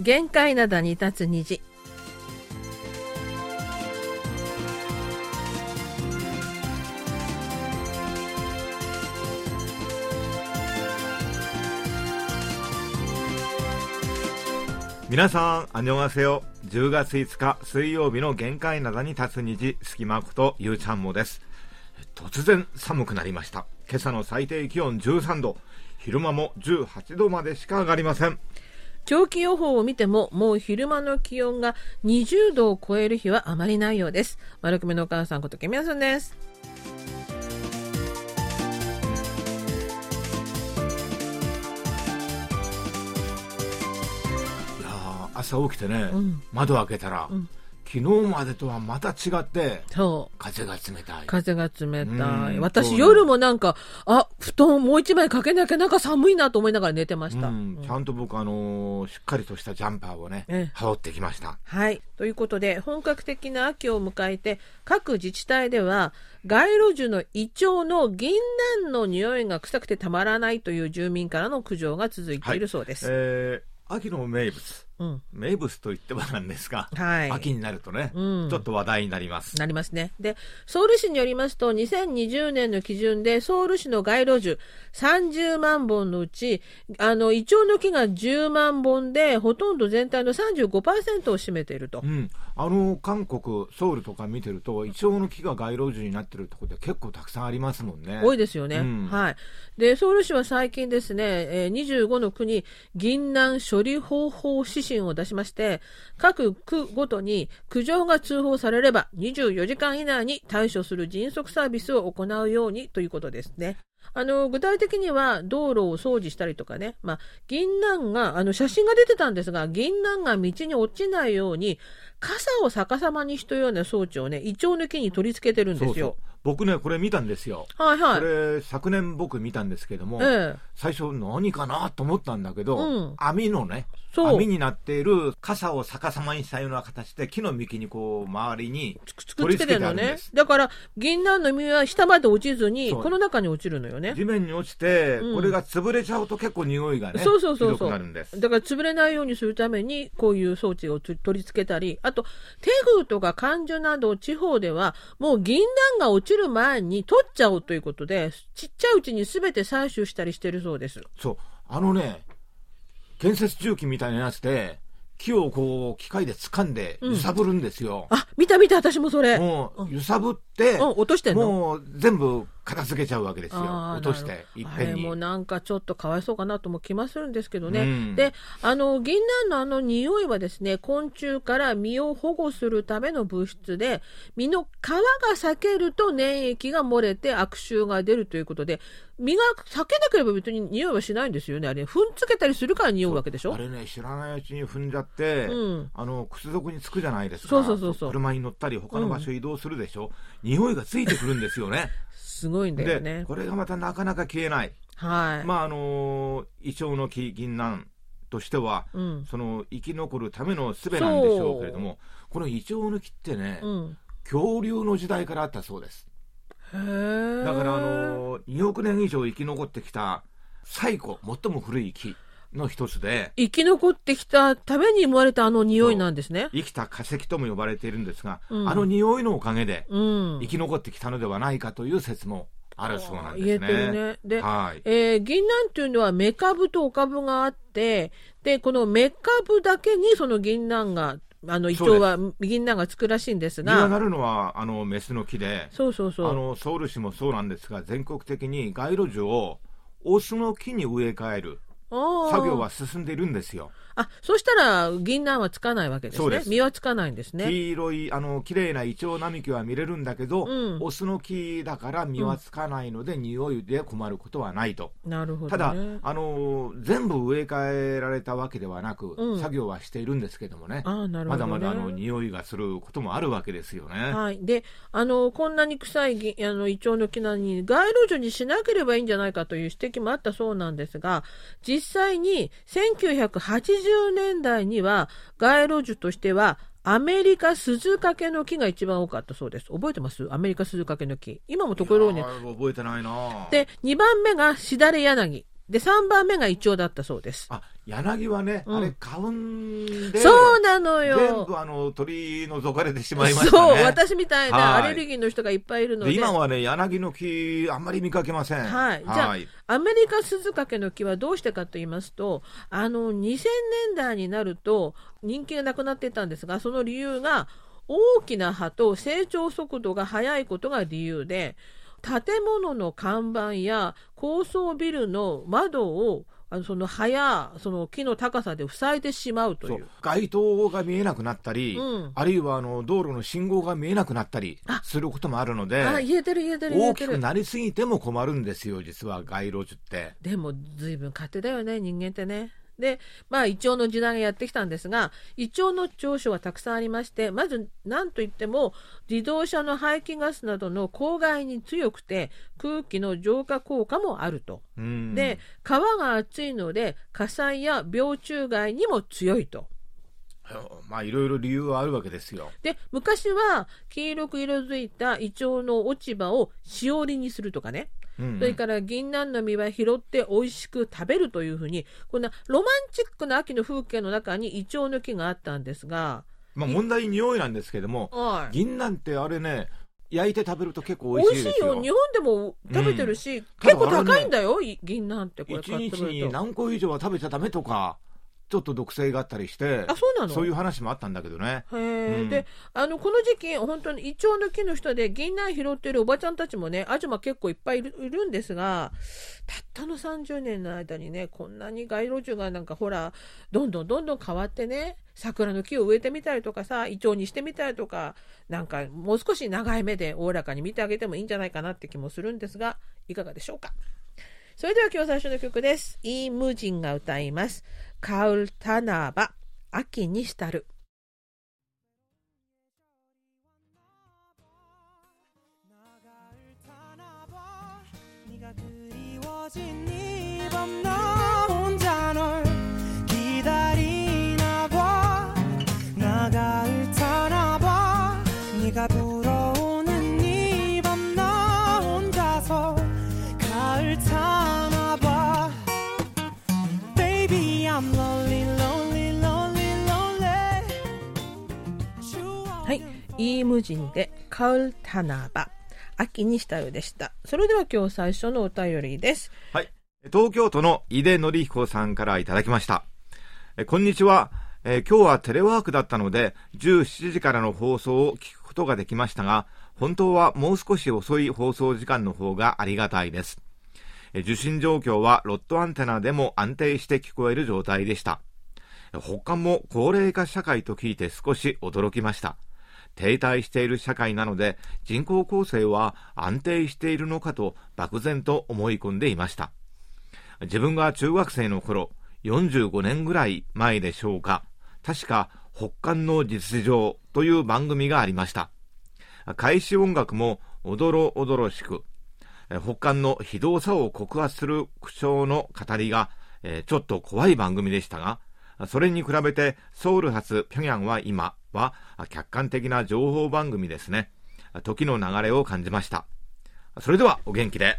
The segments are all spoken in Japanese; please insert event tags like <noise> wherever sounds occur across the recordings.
限界灘に立つ虹皆さん、あにょがせよ。10月5日水曜日の限界灘に立つ虹、隙間ことゆうちゃんもです。突然寒くなりました。今朝の最低気温13度。昼間も18度までしか上がりません。長期予報を見てももう昼間の気温が20度を超える日はあまりないようです。丸くめのお母さんことけみやさんです。朝起きてね、ん。窓開けたら、ん昨日までとはまた違って、そう風が冷たい。風が冷たいうん私夜もなんかあ布団もう一枚かけなきゃなんか寒いなと思いながら寝てました、うん、ちゃんと僕、あのーしっかりとしたジャンパーをね、ええ羽織ってきました。はい。ということで、本格的な秋を迎えて、各自治体では、街路樹のイチョウの銀杏の匂いが臭くてたまらないという住民からの苦情が続いているそうです。えー秋の名物。うん。名物と言ってはなんですが、はい秋になるとね、うんちょっと話題になります。なりますね。で、ソウル市によりますと、2020年の基準で、ソウル市の街路樹30万本のうち、あの、イチョウの木が10万本で、ほとんど全体の35%を占めているとう。ん、あの韓国、ソウルとか見てると、イチョウの木が街路樹になってるところで結構たくさんありますもんね。多いですよね、うんはい。で、ソウル市は最近ですね、えー25の区に銀杏処理方法指針を出しまして、各区ごとに苦情が通報されれば24時間以内に対処する迅速サービスを行うようにということですね。あの具体的には道路を掃除したりとかね、まあ、銀杏があの写真が出てたんですが銀杏が道に落ちないように傘を逆さまにしたような装置をねイチョウの木に取り付けてるんですよ。そうそう僕ね、これ見たんですよ。はいはいこ。れ、昨年僕見たんですけども、ええ最初何かなと思ったんだけど、うん網のね、そう網になっている傘を逆さまにしたような形で木の幹にこう周りにくっつけてあるんです。だから、銀杏の実は下まで落ちずに、この中に落ちるのよね。地面に落ちて、うんこれが潰れちゃうと結構匂いがね、そうそうそうそう。だから潰れないようにするために、こういう装置をつ取り付けたり、あと、テグとか感樹など地方では、もう銀杏が落ちる前に取っちゃおうということで、ちっちゃいうちに全て採取したりしてるそうです。そう、あのね、建設重機みたいなやつで、木をこう、機械で掴んで揺さぶるんですよ。あ、見た見た、私もそれ。うん、もう、揺さぶって、落としてんの？もう全部片付けちゃうわけですよ。落として、いっぺんにも。なんかちょっとかわいそうかなとも気もするんですけどね。うんで、あの、銀杏のあの匂いはですね、昆虫から身を保護するための物質で、身の皮が裂けると粘液が漏れて悪臭が出るということで、身が裂けなければ別に匂いはしないんですよね。あれ、踏んつけたりするから匂うわけでしょ？あれね、知らないうちに踏んじゃって、うんあの、靴底につくじゃないですか。そうそうそうそう車に乗ったり、他の場所移動するでしょ？匂いがついてくるんですよね。<laughs> すごいんだよでね、。これがまたなかなか消えない。はい。まあ、あのイチョウの木、銀杏としては、うん。その生き残るための術なんでしょうけれども、このイチョウの木ってね、うん。恐竜の時代からあったそうです。だから、あの2億年以上生き残ってきた最古、最も古い木の一つで、生き残ってきたために生まれたあの匂いなんですね。生きた化石とも呼ばれているんですが、うんあの匂いのおかげでうん。生き残ってきたのではないかという説もあるそうなんですね。言えてるね。で、はい。えー銀杏っていうのはメカブとオカブがあって、で、このメカブだけにその銀杏が、あの、イチョウは銀杏がつくらしいんですが、実がなるのはあのメスの木で、そうそうそう。あのソウル市もそうなんですが、全国的に街路樹をオスの木に植え替える作業は進んでいるんですよ。あ、そしたら銀杏はつかないわけですね。す実はつかないんですね。黄色いあの綺麗なイチョウ並木は見れるんだけど、うんオスの木だから実はつかないので、匂いで困ることはないと。なるほど、たね。だ、あの全部植え替えられたわけではなく、うん作業はしているんですけどもね、あーなるほど、ね。まだまだあの匂いがすることもあるわけですよね。はい。で、あの、こんなに臭いぎあのイチョウの木なのに、街路樹にしなければいいんじゃないかという指摘もあったそうなんですが、実際に1980年代には、街路樹としては、アメリカ鈴掛の木が一番多かったそうです。覚えてます？アメリカ鈴掛の木。今もところに覚えてないなで、2番目がしだれ柳。で、3番目がイチョウだったそうです。あ柳はね、うんあれ花粉でそうなのよ。全部あの取り除かれてしまいましたねそう、私みたいなはいアレルギーの人がいっぱいいるので。で今はね柳の木あんまり見かけませんはいじゃあアメリカスズカケの木はどうしてかと言いますと、あの、2000年代になると人気がなくなっていたんですが、その理由が大きな葉と成長速度が速いことが理由で、建物の看板や高層ビルの窓をあのその葉やその木の高さで塞いでしまうとそいうう。街灯が見えなくなったり、うんあるいはあの道路の信号が見えなくなったりすることもあるのであ、言えてる言えてる言えてる。大きくなりすぎても困るんですよ実は街路樹って。でも随分勝手だよね人間ってね。でまあイチョウの時代がやってきたんですがイチョウの長所はたくさんありましてまず何といっても自動車の排気ガスなどの公害に強くて空気の浄化効果もあると。うんで皮が厚いので火災や病虫害にも強いと。<laughs> まあいろいろ理由はあるわけですよ。で昔は黄色く色づいたイチョウの落ち葉をしおりにするとかね。うんそれから銀杏の実は拾って美味しく食べるというふうにこんなロマンチックな秋の風景の中にイチョウの木があったんですが、まあ問題匂いなんですけどもはい。銀なんてあれね焼いて食べると結構美美味しいですよ。味しいよ日本でも食べてるし、うん。結構高いんだよ、い銀杏ってこれ一買って日に何個以上は食べちゃダメとかちょっと毒性があったりしてあそうなの？そういう話もあったんだけどね。へーうんであのこの時期本当にイチョウの木の下で銀杏拾ってるおばちゃんたちもねアジマ結構いっぱいいるいるんですがたったの30年の間にねこんなに街路樹がなんかほらどんどんどんどん変わってね桜の木を植えてみたりとかさイチョウにしてみたりとかなんかもう少し長い目でおおらかに見てあげてもいいんじゃないかなって気もするんですがいかがでしょうか？それでは今日最初の曲です。イームジンが歌います。カウルタナバ秋にしたる。たなば苦くりをじんイームジンでカウルタナバ、秋にしたるでした。それでは今日最初のお便りです。はい。東京都の井出則彦さんからいただきました。えこんにちは。え今日はテレワークだったので、17時からの放送を聞くことができましたが、本当はもう少し遅い放送時間の方がありがたいです。え受信状況はロットアンテナでも安定して聞こえる状態でした。え他も高齢化社会と聞いて少し驚きました。停滞している社会なので人口構成は安定しているのかと漠然と思い込んでいました。自分が中学生の頃、45年ぐらい前でしょうか、確か北韓の実情という番組がありました。開始音楽もおどろおどろしく、北韓の非道さを告発する口調の語りが、えちょっと怖い番組でしたが、それに比べてソウル発平壌は今は客観的な情報番組ですね。時の流れを感じました。それではお元気で、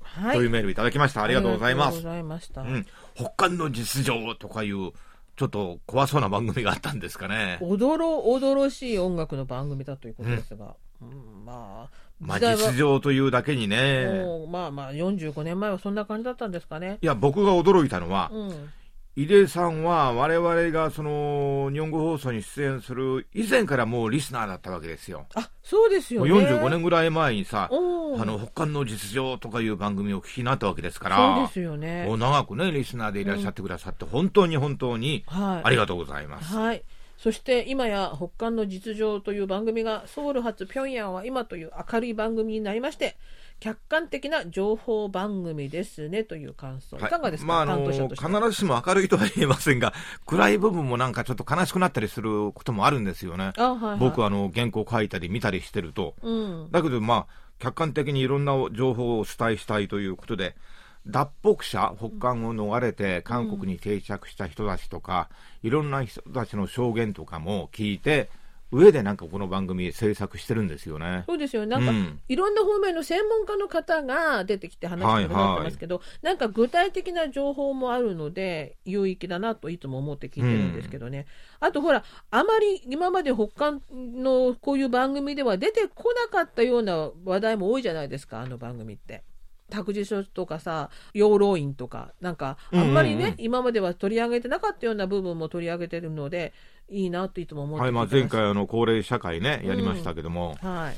はというメールいただきました。ありがとうございますありがとうご。ざいました。うん。北韓の実情とかいう、ちょっと怖そうな番組があったんですかね。おどろおどろしい音楽の番組だということですが、うんまあ、まあ時代は実情というだけにね。もうまあまあ45年前はそんな感じだったんですかね。いや、僕が驚いたのは、うん、井出さんは我々がその日本語放送に出演する以前からもうリスナーだったわけですよ。あそうですよもうね。45年ぐらい前にさ、あの、北韓の実情とかいう番組をお聞きになったわけですから、そうですよねもう。長くね、リスナーでいらっしゃってくださって、本当に本当にはい。ありがとうございます。はい。そして今や北韓の実情という番組がソウル発平壌は今という明るい番組になりまして客観的な情報番組ですねという感想、い、かがですか、まあ、あのとして。必ずしも明るいとは言えませんが、<laughs> 暗い部分もなんかちょっと悲しくなったりすることもあるんですよね。あ、はいはい、僕はあの原稿書いたり見たりしてると。うん、だけど、まあ、客観的にいろんな情報をお伝えしたいということで、脱北者、北韓を逃れて韓国に定着した人たちとか、いろんな人たちの証言とかも聞いて、上でなんかこの番組制作してるんですよね。そうですよ。なんか、うんいろんな方面の専門家の方が出てきて話してくだてますけど、なんか具体的な情報もあるので、有益だなといつも思って聞いてるんですけどね。あとほら、あまり今まで他のこういう番組では出てこなかったような話題も多いじゃないですか、あの番組って。託児所とかさ、養老院とか、なんか、あんまりね、うんうんうん今までは取り上げてなかったような部分も取り上げてるので、いいなといつも思ってはい、まあ前回あの高齢社会ね、やりましたけども。はい。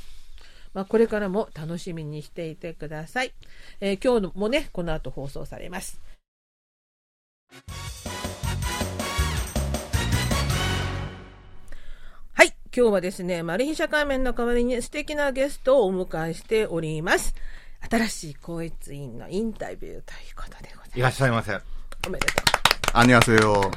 まあ、これからも楽しみにしていてください。えー今日もね、この後放送されます。はい。今日はですね、マル秘社会面の代わりに素敵なゲストをお迎えしております。新しい校閲員のインタビューということでございいらっます。しゃいませ。おめでとあにわせよ。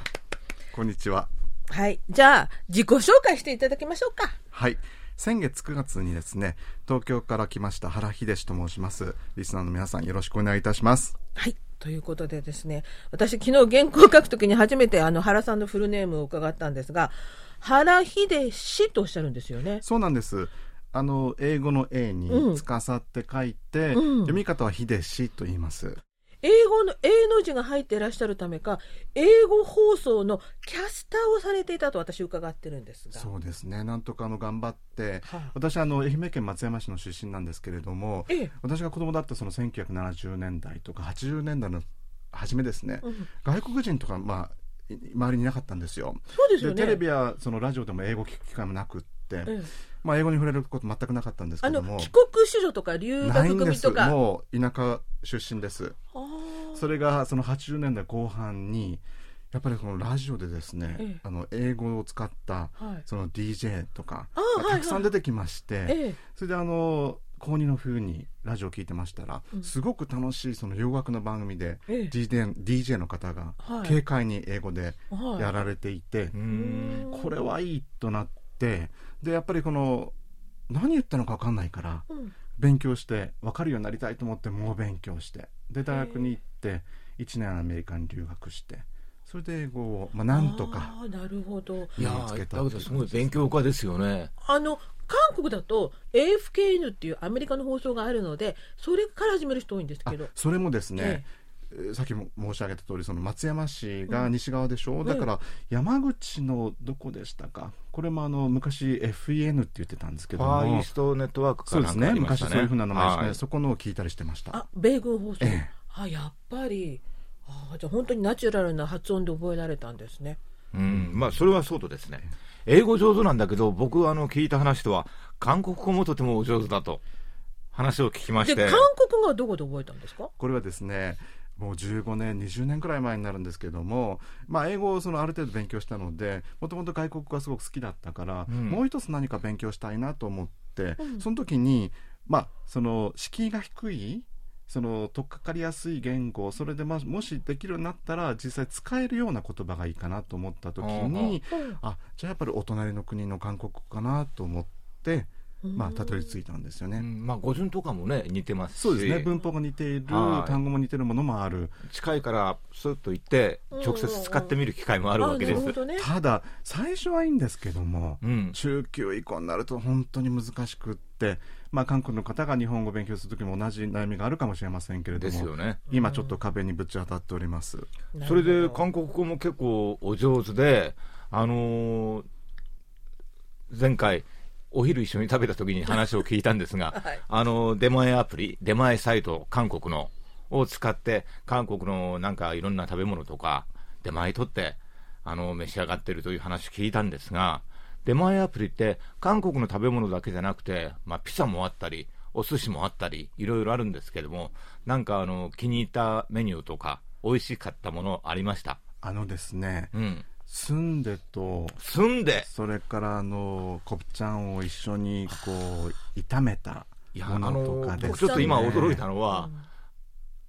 こんにちは。う。はい。じゃあ、自己紹介していただきましょうか。はい。先月9月にですね、東京から来ました原秀志と申します。リスナーの皆さんよろしくお願いいたします。はい。ということでですね、私昨日原稿を書くときに初めてあの原さんのフルネームを伺ったんですが、原秀氏とおっしゃるんですよね。そうなんです。あの、英語の A うんに、つかさって書いて、うん読み方は秀志と言います。英語の A の字が入っていらっしゃるためか、英語放送のキャスターをされていたと私伺ってるんですが。そうですね。なんとかあの、頑張って、はい私あの、愛媛県松山市の出身なんですけれども、ええ私が子供だったその1970年代とか80年代の初めですね、うん外国人とか、まあ、い周りにいなかったんですよ。そうですよね。テレビやそのラジオでも英語聞く機会もなくって、ええまあ、英語に触れること全くなかったんですけあのども帰国子女とか留学ないんです組とか。もう田舎出身です。それがその80年代後半にやっぱりこのラジオでですね、ええ。あの英語を使ったはい。その DJ とかたくさん出てきまして、ええ。それであの高2の冬にラジオを聞いてましたら、うん。すごく楽しいその洋楽の番組で、ええ。DJ, DJ の方がはい。軽快に英語ではい。やられていて、うーん。これはいいとなってでやっぱりこの何言ったのか分かんないからうん勉強して分かるようになりたいと思って猛勉強して。で大学に行って1年アメリカに留学してそれで英語を、まあ、なんとかなるほど。いやつけただけどすごい勉強家ですよね。あの韓国だと AFKN っていうアメリカの放送があるのでそれから始める人多いんですあけど。それもですねえ、え。ーさっきも申し上げた通りその松山市が西側でしょ、ん。だから山口のどこでしたか？これもあの昔 FEN って言ってたんですけフども。ァーイーストネットワークかそうですねなんかありましたね。昔そういうふうな名前ですね、はい。そこのを聞いたりしてました。あ米軍放送、ええ。あやっぱり。あじゃあ本当にナチュラルな発音で覚えられたんですね。うん、まあそれはそうとですね。英語上手なんだけど、僕あの聞いた話とは、韓国語もとてもお上手だと話を聞きまして。で韓国語はどこで覚えたんですか？これはですねもう15年20年くらい前になるんですけども、まあ、英語をそのある程度勉強したのでもともと外国語がすごく好きだったから、うん。もう一つ何か勉強したいなと思って、うん。その時に、まあ、その敷居が低いその取っかかりやすい言語それでまあもしできるようになったら実際使えるような言葉がいいかなと思った時にうん。あじゃあやっぱりお隣の国の韓国語かなと思って、まあ、たどり着いたんですよね。うん。まあ語順とかもね、似てますし。そうですね。文法が似ているはい。単語も似てるものもある。近いからスッと行って直接使ってみる機会もあるわけです。あなるほ。どね。ただ最初はいいんですけども、うん、中級以降になると本当に難しくって、まあ、韓国の方が日本語を勉強する時も同じ悩みがあるかもしれませんけれどもですよね。今ちょっと壁にぶち当たっております、それで韓国語も結構お上手で、あのー前回、お昼一緒に食べた時に話を聞いたんですが、<laughs> はいあの出前アプリ、出前サイト、韓国のを使って、韓国のなんかいろんな食べ物とか、出前取って、あの召し上がってるという話聞いたんですが、出前アプリって、韓国の食べ物だけじゃなくて、まあ、ピザもあったり、お寿司もあったり、いろいろあるんですけども、なんかあの気に入ったメニューとか、美味しかったものありました？あのですねうん。スンデと住んで、それからあのコプチャンを一緒にこう炒めたもあののとかですね。僕ちょっと今驚いたのは、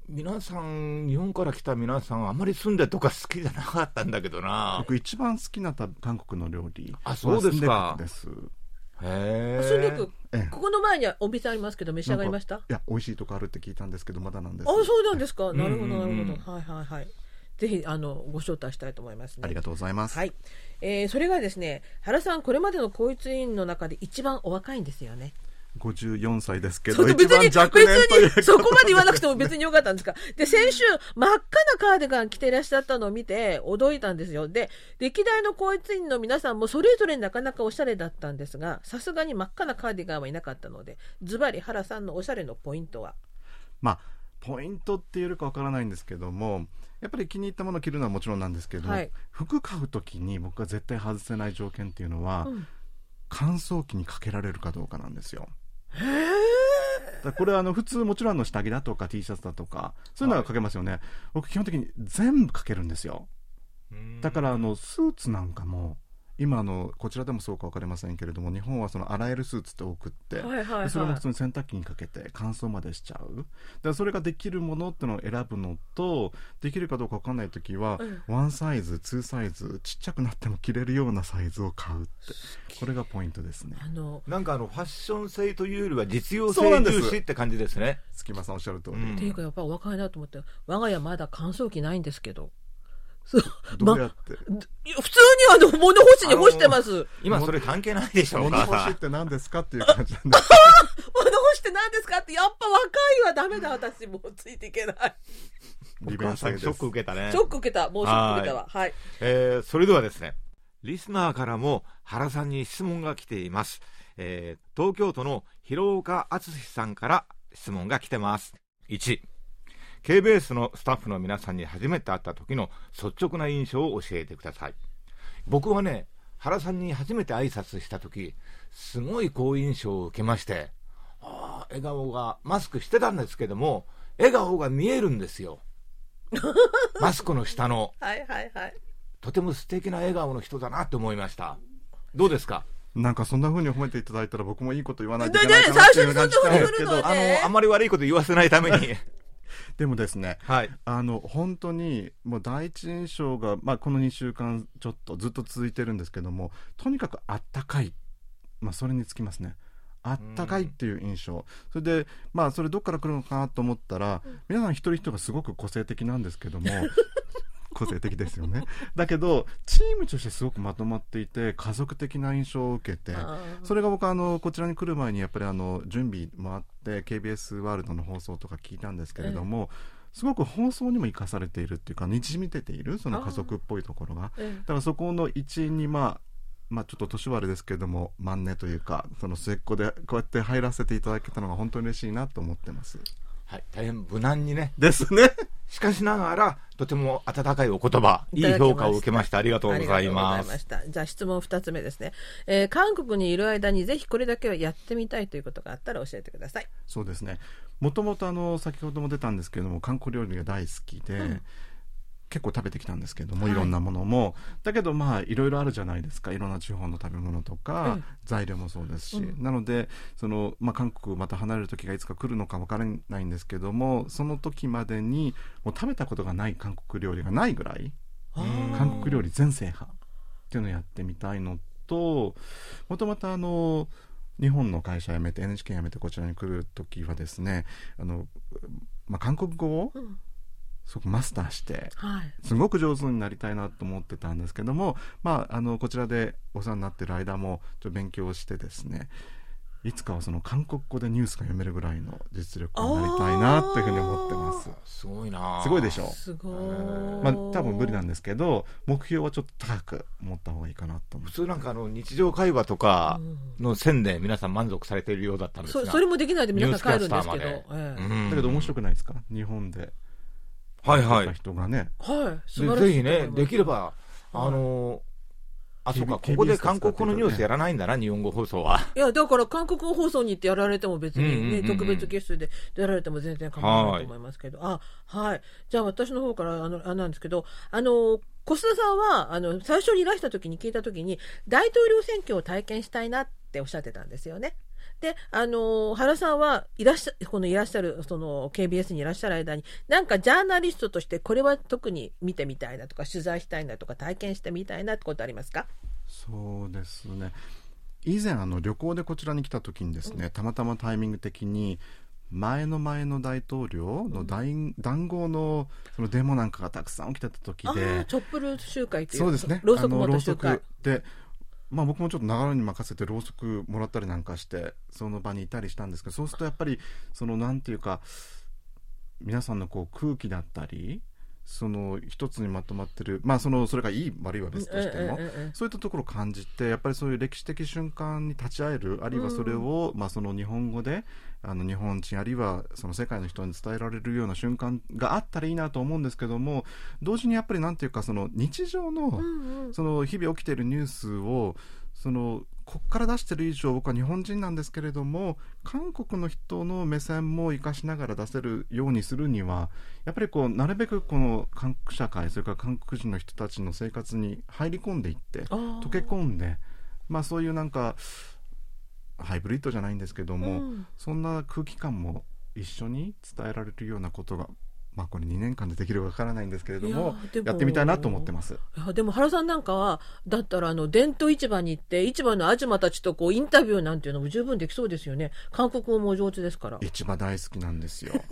皆さん、日本から来た皆さん、あまり住んでとか好きじゃなかったんだけどな。僕一番好きなた韓国の料理あそうですか。です。へえ。スンデクええ。ここの前にはお店ありますけど召し上がりました？いや美味しいとこあるって聞いたんですけどまだなんです。あそうなんですか。ん。なるほどなるうんうん。ほどはいはいはいぜひあのご招待したいと思いますね。ありがとうございます。はい、えーそれがですね原さんこれまでの皇室委員の中で一番お若いんですよね。54歳ですけど、別に、別に、そこまで言わなくても別によかったんですか。で、先週、真っ赤なカーディガン着ていらっしゃったのを見て、驚いたんですよ。で、歴代の皇室員の皆さんもそれぞれなかなかおしゃれだったんですが、さすがに真っ赤なカーディガンはいなかったので、ズバリ原さんのおしゃれのポイントは？まあ、ポイントって言えるかわからないんですけども、やっぱり気に入ったものを着るのはもちろんなんですけど、はい。服買うときに僕が絶対外せない条件っていうのは、うん。乾燥機にかけられるかどうかなんですよ。だこれはあの普通もちろんあの下着だとか T シャツだとかそういうのはかけますよね、僕基本的に全部かけるんですよ。だからあのスーツなんかも今あのこちらでもそうか分かりませんけれども日本はその洗えるスーツって多くって、はいはいはい。でそれも普通に洗濯機にかけて乾燥までしちゃう。だからそれができるものってのを選ぶのとできるかどうか分かんない時は、ワンサイズツーサイズちっちゃくなっても着れるようなサイズを買うってこれがポイントですね。あの、なんかあのファッション性というよりは実用性そうなんです重視って感じですね。隙間さんおっしゃる通り、うんっていうかやっぱお若いなと思って、我が家まだ乾燥機ないんですけど。そうどうやって、ま普通にあの物干しに干してます。今それ関係ないでしょう、お物。干しって何ですかっていう感じなんで <laughs> 物干して何ですかって、やっぱ若いはダメだ、私。もうついていけない。利お便性です母さんショック受けたねシ。ョック受けた。もうショック受けたわ。はい。えーそれではですね、リスナーからも原さんに質問が来ています。えー東京都の広岡敦さんから質問が来てます。1、KBS のスタッフの皆さんに初めて会った時の率直な印象を教えてください。僕はね、原さんに初めて挨拶した時、すごい好印象を受けまして、あー笑顔が、マスクしてたんですけども、笑顔が見えるんですよ。<laughs> マスクの下の。はいはいはい。とても素敵な笑顔の人だなって思いました。どうですか？なんかそんな風に褒めていただいたら僕もいいこと言わないといでけないかなっていうね感じなんですけどあねの、あんまり悪いこと言わせないために。でもですねはい。あの本当にもう第一印象が、まあ、この2週間ちょっとずっと続いてるんですけどもとにかくあったかい、まあ、それにつきますね。あったかいっていう印象、それでまあそれどっから来るのかなと思ったら、皆さん一人一人がすごく個性的なんですけども <laughs> 個性的ですよね。だけどチームとしてすごくまとまっていて家族的な印象を受けてそれが僕あのこちらに来る前にやっぱりあの準備もあって KBS ワールドの放送とか聞いたんですけれども、すごく放送にも生かされているっていうかにじみ出ているその家族っぽいところが。ええ。だからそこの一員にまあまあちょっと年はあれですけれども万年というかその末っ子でこうやって入らせていただけたのが本当に嬉しいなと思ってます。はい。大変無難にね。ですねしかしながら、とても温かいお言葉、いい評価を受けました。ありがとうございあますりがとうございま。した。じゃあ質問二つ目ですね。えー韓国にいる間にぜひこれだけはやってみたいということがあったら教えてください。そうですねもともとあの先ほども出たんですけれども韓国料理が大好きで、うん結構食べてきたんですけども、はい。い、ろんなものも。だけどまあいろいろあるじゃないですか。いろんな地方の食べ物とか、うん。材料もそうですし、うん。なのでその、まあ、韓国また離れる時がいつか来るのか分からないんですけどもその時までにもう食べたことがない韓国料理がないぐらい韓国料理全制覇っていうのをやってみたいのともともとあの日本の会社辞めて NHK 辞めてこちらに来る時はですねあの、まあ、韓国語をうんすごくマスターしてはい。すごく上手になりたいなと思ってたんですけども、まあ、あのこちらでお世話になってる間もちょっと勉強してですねいつかはその韓国語でニュースが読めるぐらいの実力になりたいなっていうふうに思ってます。すごいな。すごいでしょ？すごい。まあ多分無理なんですけど目標はちょっと高く持った方がいいかなと普通なんかあの日常会話とかの線で皆さん満足されているようだったんですが。そそれもできないで皆さん帰るんですけど。だけど面白くないですか？日本ではいはい。人がね、はい。素で晴らしいぜひね、できれば、はいあのあ、そうか、ここで韓国語のニュースやらないんだな、日本語放送は。いや、だから韓国語放送に行ってやられても別にね、うんうんうんうん特別ゲストでやられても全然構わないと思いますけど、あ、はい。じゃあ私の方から、あの、あれなんですけど、あの、小須田さんは、あの、最初にいらした時に聞いた時に、大統領選挙を体験したいなっておっしゃってたんですよね。で、あの、原さんはいらっしゃ、このいらっしゃる、その KBS にいらっしゃる間に、なんかジャーナリストとしてこれは特に見てみたいなとか、取材したいなとか、体験してみたいなってことありますか？そうですね。以前あの旅行でこちらに来た時にですね、たまたまタイミング的に前の前の大統領の談談合のそのデモなんかがたくさん起きてた時あでーチョップルー集会っていうそうですね。ろうそくで、まあ、僕もちょっと流れに任せてろうそくもらったりなんかしてその場にいたりしたんですけどそうするとやっぱりそのなんていうか皆さんのこう空気だったりその一つにまとまってるまあそのそれがいい悪いは別としても、そういったところを感じてやっぱりそういう歴史的瞬間に立ち会えるあるいはそれを、まあ、その日本語であの日本人あるいはその世界の人に伝えられるような瞬間があったらいいなと思うんですけども同時にやっぱりなんていうかその日常の、うんうん。その日々起きているニュースをそのこっから出してる以上僕は日本人なんですけれども韓国の人の目線も生かしながら出せるようにするにはやっぱりこうなるべくこの韓国社会それから韓国人の人たちの生活に入り込んでいって溶け込んでまあそういうなんかハイブリッドじゃないんですけども、うん。そんな空気感も一緒に伝えられるようなことがまあこれ2年間でできるかわからないんですけれどもいやってみたいなと思ってます。でも原さんなんかはだったらあの伝統市場に行って市場のアジマたちとこうインタビューなんていうのも十分できそうですよね韓国語もお上手ですから市場大好きなんですよ。<laughs>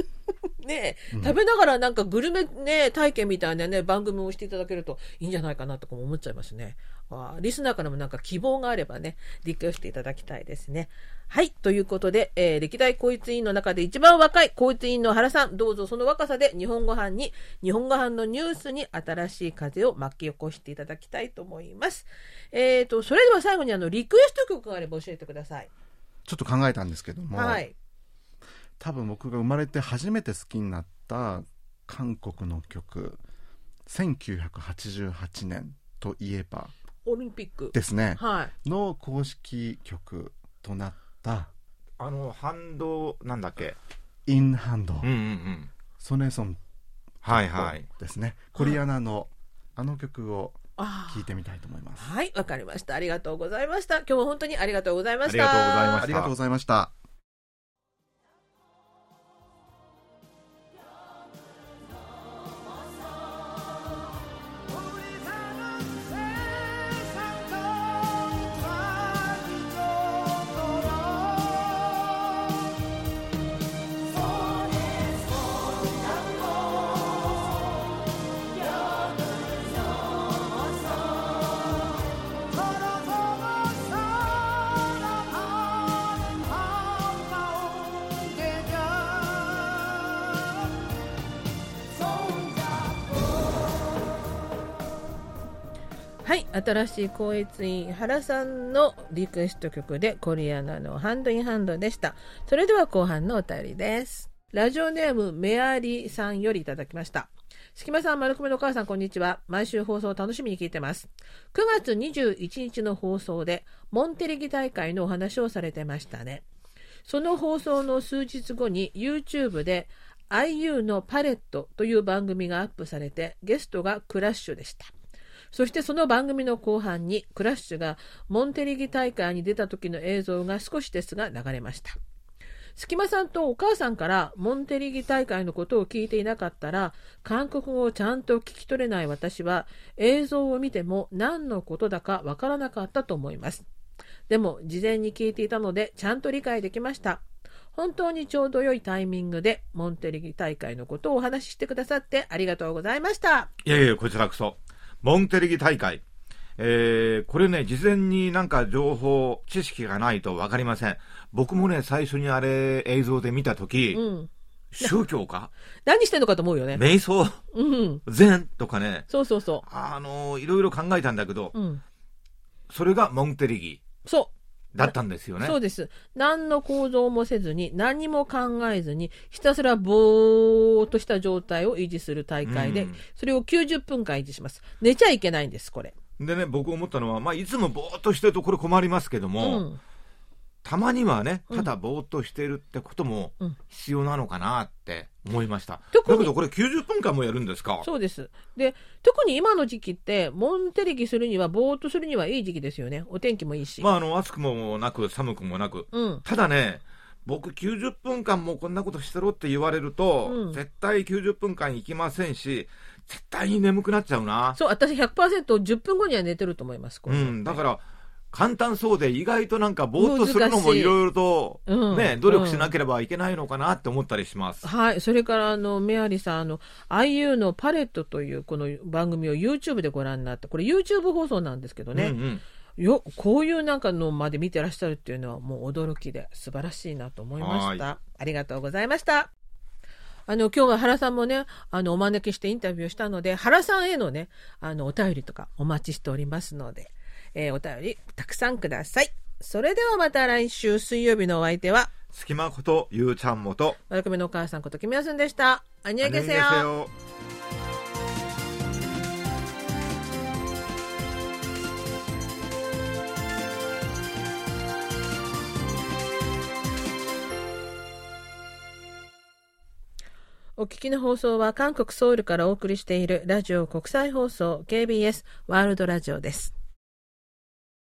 ねえ、食べながらなんかグルメね体験みたいなね番組をしていただけるといいんじゃないかなとかも思っちゃいますねあーリスナーからもなんか希望があればねリクエストいただきたいですね。はいということで、えー歴代校閲委員の中で一番若い校閲委員の原さんどうぞその若さで日本語班に日本語班のニュースに新しい風を巻き起こしていただきたいと思います。えーとそれでは最後にあのリクエスト曲があれば教えてください。ちょっと考えたんですけども、はい。多分僕が生まれて初めて好きになった韓国の曲1988年といえばオリンピック。ですね。はい。の公式曲となった。あの反動なんだっけ「インハンドうんうんうん。ソネソン。はいはい。ですね、コリアナのあの曲をあー。聴いてみたいと思います。はい、わかりました。ありがとうございました。今日は本当にありがとうございました。ありがとうございましたはい、新しい校閲員原さんのリクエスト曲でコリアナのハンドインハンドでした。それでは後半のお便りです。ラジオネームメアリーさんよりいただきました。隙間さん、丸米のお母さん、こんにちは。毎週放送を楽しみに聞いてます。9月21日の放送で、モンテリギ大会のお話をされてましたね。その放送の数日後に YouTube で IU のパレットという番組がアップされて、ゲストがクラッシュでした。そしてその番組の後半にクラッシュがモンテリギ大会に出た時の映像が少しですが流れました。隙間さんとお母さんからモンテリギ大会のことを聞いていなかったら韓国語をちゃんと聞き取れない私は映像を見ても何のことだかわからなかったと思います。でも事前に聞いていたのでちゃんと理解できました。本当にちょうど良いタイミングでモンテリギ大会のことをお話ししてくださってありがとうございました。いやいや、こちらこそ。モンテレギ大会。えー、これね、事前になんか情報、知識がないとわかりません。僕もね、最初にあれ映像で見たとき、うん。宗教か？<laughs> 何してんのかと思うよね。瞑想？うん。禅とかね、そうそうそあのいろいろ考えたんだけど、う。うん。それがモンテレギそう。だったんですよね。そうです。何の構造もせずに、何も考えずに、ひたすらぼーっとした状態を維持する大会で、うんそれを90分間維持します。寝ちゃいけないんです、これ。でね、僕思ったのは、まあ、いつもぼーっとしてるとこれ困りますけどうも、ん。たまにはね、うんただぼーっとしてるってこともうん必要なのかなって思いました。だけどこれ90分間もやるんですか？そうです。で、特に今の時期って、モンテレギするには、ぼーっとするにはいい時期ですよね。お天気もいいし。まあ、あの、暑くもなく、寒くもなく。うん。ただね、僕90分間もこんなことしてろって言われると、うん絶対90分間行きませんし、絶対に眠くなっちゃうな。そう、私 100%10 分後には寝てると思います。これうん、だから、簡単そうで意外となんかぼーっとするのもいろいろとうんね、努力しなければいけないのかなって思ったりします。はい。それから、あの、メアリさん、あの、IU のパレットというこの番組を YouTube でご覧になって、これ YouTube 放送なんですけどね。うんうんよ、こういうなんかのまで見てらっしゃるっていうのはもう驚きで素晴らしいなと思いました。ありがとうございました。あの、今日は原さんもね、あの、お招きしてインタビューしたので、原さんへのね、あの、お便りとかお待ちしておりますので、えー、お便りたくさんください。それではまた来週水曜日のお相手は、隙間ことゆうちゃんもと、丸組のお母さんこときみやすんでした。あにあげせよ。お聞きの放送は韓国ソウルからお送りしているラジオ国際放送 KBS ワールドラジオです。